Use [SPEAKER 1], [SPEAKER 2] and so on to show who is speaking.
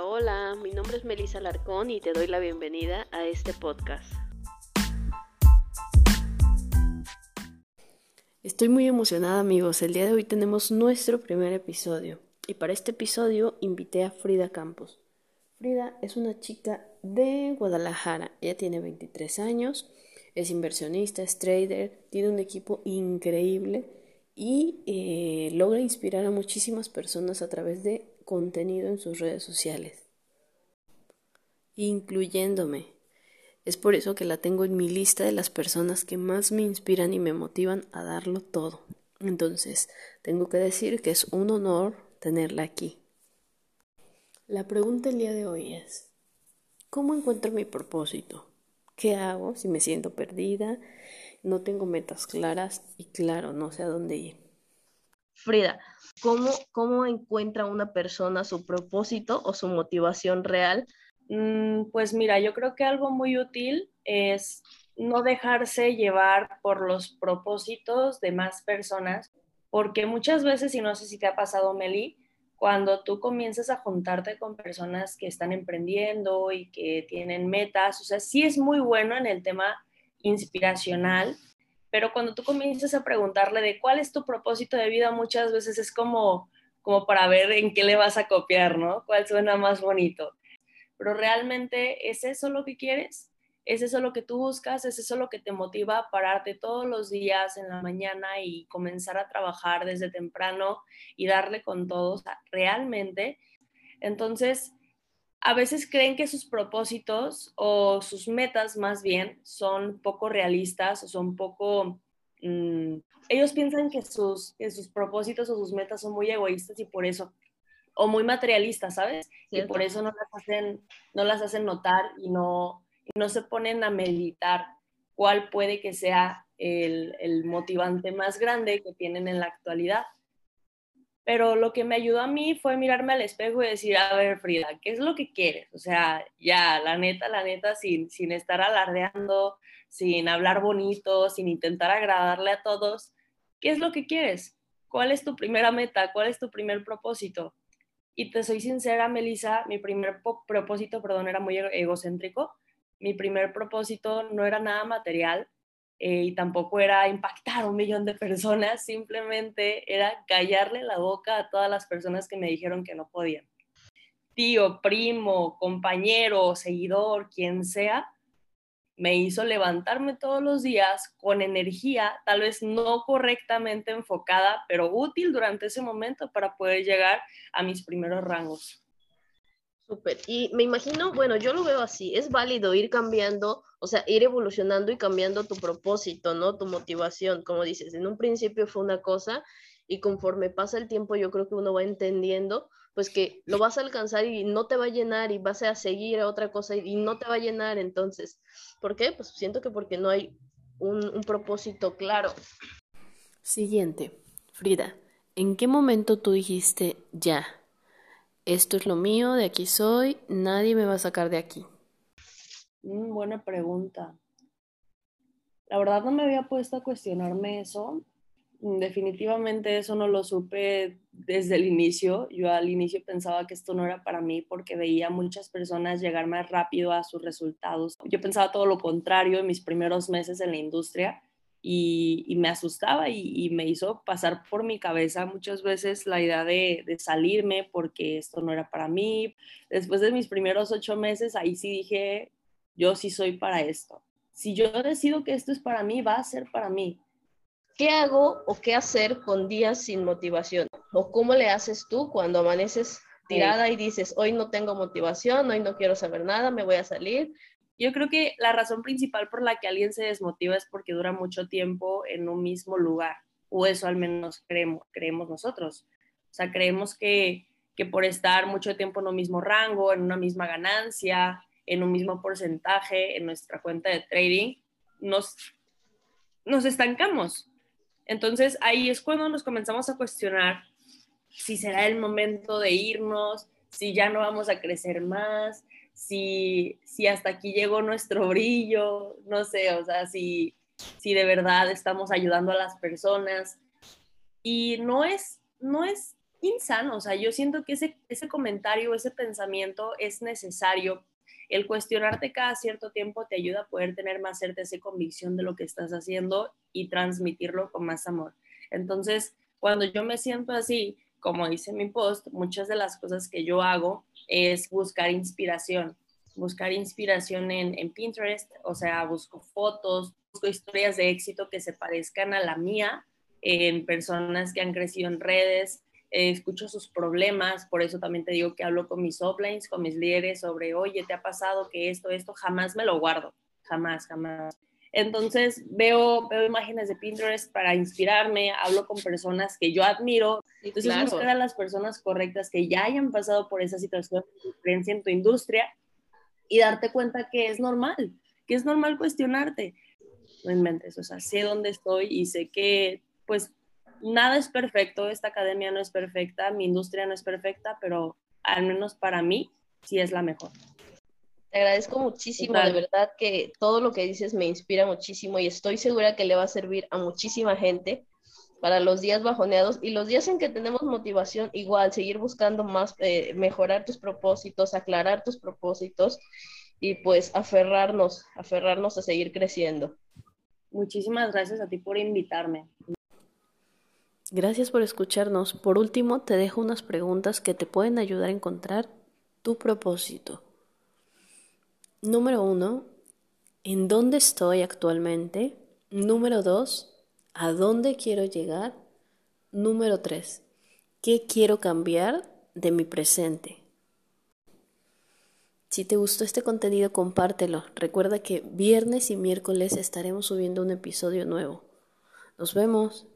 [SPEAKER 1] Hola, mi nombre es Melissa Larcón y te doy la bienvenida a este podcast. Estoy muy emocionada amigos, el día de hoy tenemos nuestro primer episodio y para este episodio invité a Frida Campos. Frida es una chica de Guadalajara, ella tiene 23 años, es inversionista, es trader, tiene un equipo increíble y eh, logra inspirar a muchísimas personas a través de contenido en sus redes sociales, incluyéndome. Es por eso que la tengo en mi lista de las personas que más me inspiran y me motivan a darlo todo. Entonces, tengo que decir que es un honor tenerla aquí. La pregunta el día de hoy es, ¿cómo encuentro mi propósito? ¿Qué hago si me siento perdida? No tengo metas claras y claro, no sé a dónde ir. Frida, ¿cómo, cómo encuentra una persona su propósito o su motivación real?
[SPEAKER 2] Mm, pues mira, yo creo que algo muy útil es no dejarse llevar por los propósitos de más personas, porque muchas veces, y no sé si te ha pasado, Meli, cuando tú comienzas a juntarte con personas que están emprendiendo y que tienen metas, o sea, sí es muy bueno en el tema inspiracional, pero cuando tú comienzas a preguntarle de cuál es tu propósito de vida, muchas veces es como, como para ver en qué le vas a copiar, ¿no? ¿Cuál suena más bonito? Pero realmente, ¿es eso lo que quieres? ¿Es eso lo que tú buscas? ¿Es eso lo que te motiva a pararte todos los días en la mañana y comenzar a trabajar desde temprano y darle con todos? realmente, entonces, a veces creen que sus propósitos o sus metas más bien son poco realistas o son poco... Mm, ellos piensan que sus, sus propósitos o sus metas son muy egoístas y por eso, o muy materialistas, ¿sabes? Y por eso no las hacen, no las hacen notar y no, no se ponen a meditar cuál puede que sea el, el motivante más grande que tienen en la actualidad. Pero lo que me ayudó a mí fue mirarme al espejo y decir, a ver, Frida, ¿qué es lo que quieres? O sea, ya, la neta, la neta, sin, sin estar alardeando, sin hablar bonito, sin intentar agradarle a todos, ¿qué es lo que quieres? ¿Cuál es tu primera meta? ¿Cuál es tu primer propósito? Y te soy sincera, Melissa, mi primer propósito, perdón, era muy egocéntrico. Mi primer propósito no era nada material, eh, y tampoco era impactar a un millón de personas, simplemente era callarle la boca a todas las personas que me dijeron que no podían. Tío, primo, compañero, seguidor, quien sea, me hizo levantarme todos los días con energía, tal vez no correctamente enfocada, pero útil durante ese momento para poder llegar a mis primeros rangos.
[SPEAKER 1] Y me imagino, bueno, yo lo veo así, es válido ir cambiando, o sea, ir evolucionando y cambiando tu propósito, ¿no? Tu motivación, como dices, en un principio fue una cosa y conforme pasa el tiempo yo creo que uno va entendiendo, pues que lo vas a alcanzar y no te va a llenar y vas a seguir a otra cosa y no te va a llenar, entonces, ¿por qué? Pues siento que porque no hay un propósito claro. Siguiente, Frida, ¿en qué momento tú dijiste ya? Esto es lo mío, de aquí soy, nadie me va a sacar de aquí?
[SPEAKER 2] Mm, buena pregunta. La verdad no me había puesto a cuestionarme eso. Mm, definitivamente eso no lo supe desde el inicio. Yo al inicio pensaba que esto no era para mí porque veía muchas personas llegar más rápido a sus resultados. Yo pensaba todo lo contrario en mis primeros meses en la industria y, me asustaba y, me hizo pasar por mi cabeza muchas veces la idea de, salirme porque esto no era para mí. Después de mis primeros ocho meses, ahí sí dije, yo sí soy para esto. Si yo decido que esto es para mí, va a ser para mí.
[SPEAKER 1] ¿Qué hago o qué hacer con días sin motivación? ¿O cómo le haces tú cuando amaneces tirada y dices, hoy no tengo motivación, hoy no quiero saber nada, me voy a salir,
[SPEAKER 2] yo creo que la razón principal por la que alguien se desmotiva es porque dura mucho tiempo en un mismo lugar, o eso al menos creemos, creemos nosotros. O sea, creemos que, que por estar mucho tiempo en un mismo rango, en una misma ganancia, en un mismo porcentaje en nuestra cuenta de trading, nos, nos estancamos. Entonces ahí es cuando nos comenzamos a cuestionar si será el momento de irnos, si ya no vamos a crecer más, si, si hasta aquí llegó nuestro brillo, no sé, o sea, si, si de verdad estamos ayudando a las personas. Y no es, no es insano. O sea, yo siento que ese, ese comentario, ese pensamiento es necesario. El cuestionarte cada cierto tiempo te ayuda a poder tener más certeza y convicción de lo que estás haciendo y transmitirlo con más amor. Entonces, cuando yo me siento así, como dice mi post, muchas de las cosas que yo hago es buscar inspiración, buscar inspiración en, Pinterest, o sea, busco fotos, busco historias de éxito que se parezcan a la mía en personas que han crecido en redes, eh, escucho sus problemas, por eso también te digo que hablo con mis uplines, con mis líderes sobre, oye, ¿te ha pasado que esto, esto? Jamás me lo guardo, jamás, jamás. Entonces veo, veo imágenes de Pinterest para inspirarme, hablo con personas que yo admiro. Entonces buscar a las personas correctas que ya hayan pasado por esa situación de diferencia en tu industria y darte cuenta que es normal, que es normal cuestionarte. No inventes, o sea, sé dónde estoy y sé que pues nada es perfecto, esta academia no es perfecta, mi industria no es perfecta, pero al menos para mí sí es la mejor.
[SPEAKER 1] Te agradezco muchísimo, de verdad que todo lo que dices me inspira muchísimo y estoy segura que le va a servir a muchísima gente para los días bajoneados y los días en que tenemos motivación, igual, seguir buscando más, eh, mejorar tus propósitos, aclarar tus propósitos y pues aferrarnos, aferrarnos a seguir creciendo.
[SPEAKER 2] Muchísimas gracias a ti por invitarme.
[SPEAKER 3] Gracias por escucharnos. Por último, te dejo unas preguntas que te pueden ayudar a encontrar tu propósito. Número uno, ¿en dónde estoy actualmente? Número dos, ¿a dónde quiero llegar? Número tres, ¿qué quiero cambiar de mi presente? Si te gustó este contenido, compártelo. Recuerda que viernes y miércoles estaremos subiendo un episodio nuevo. Nos vemos.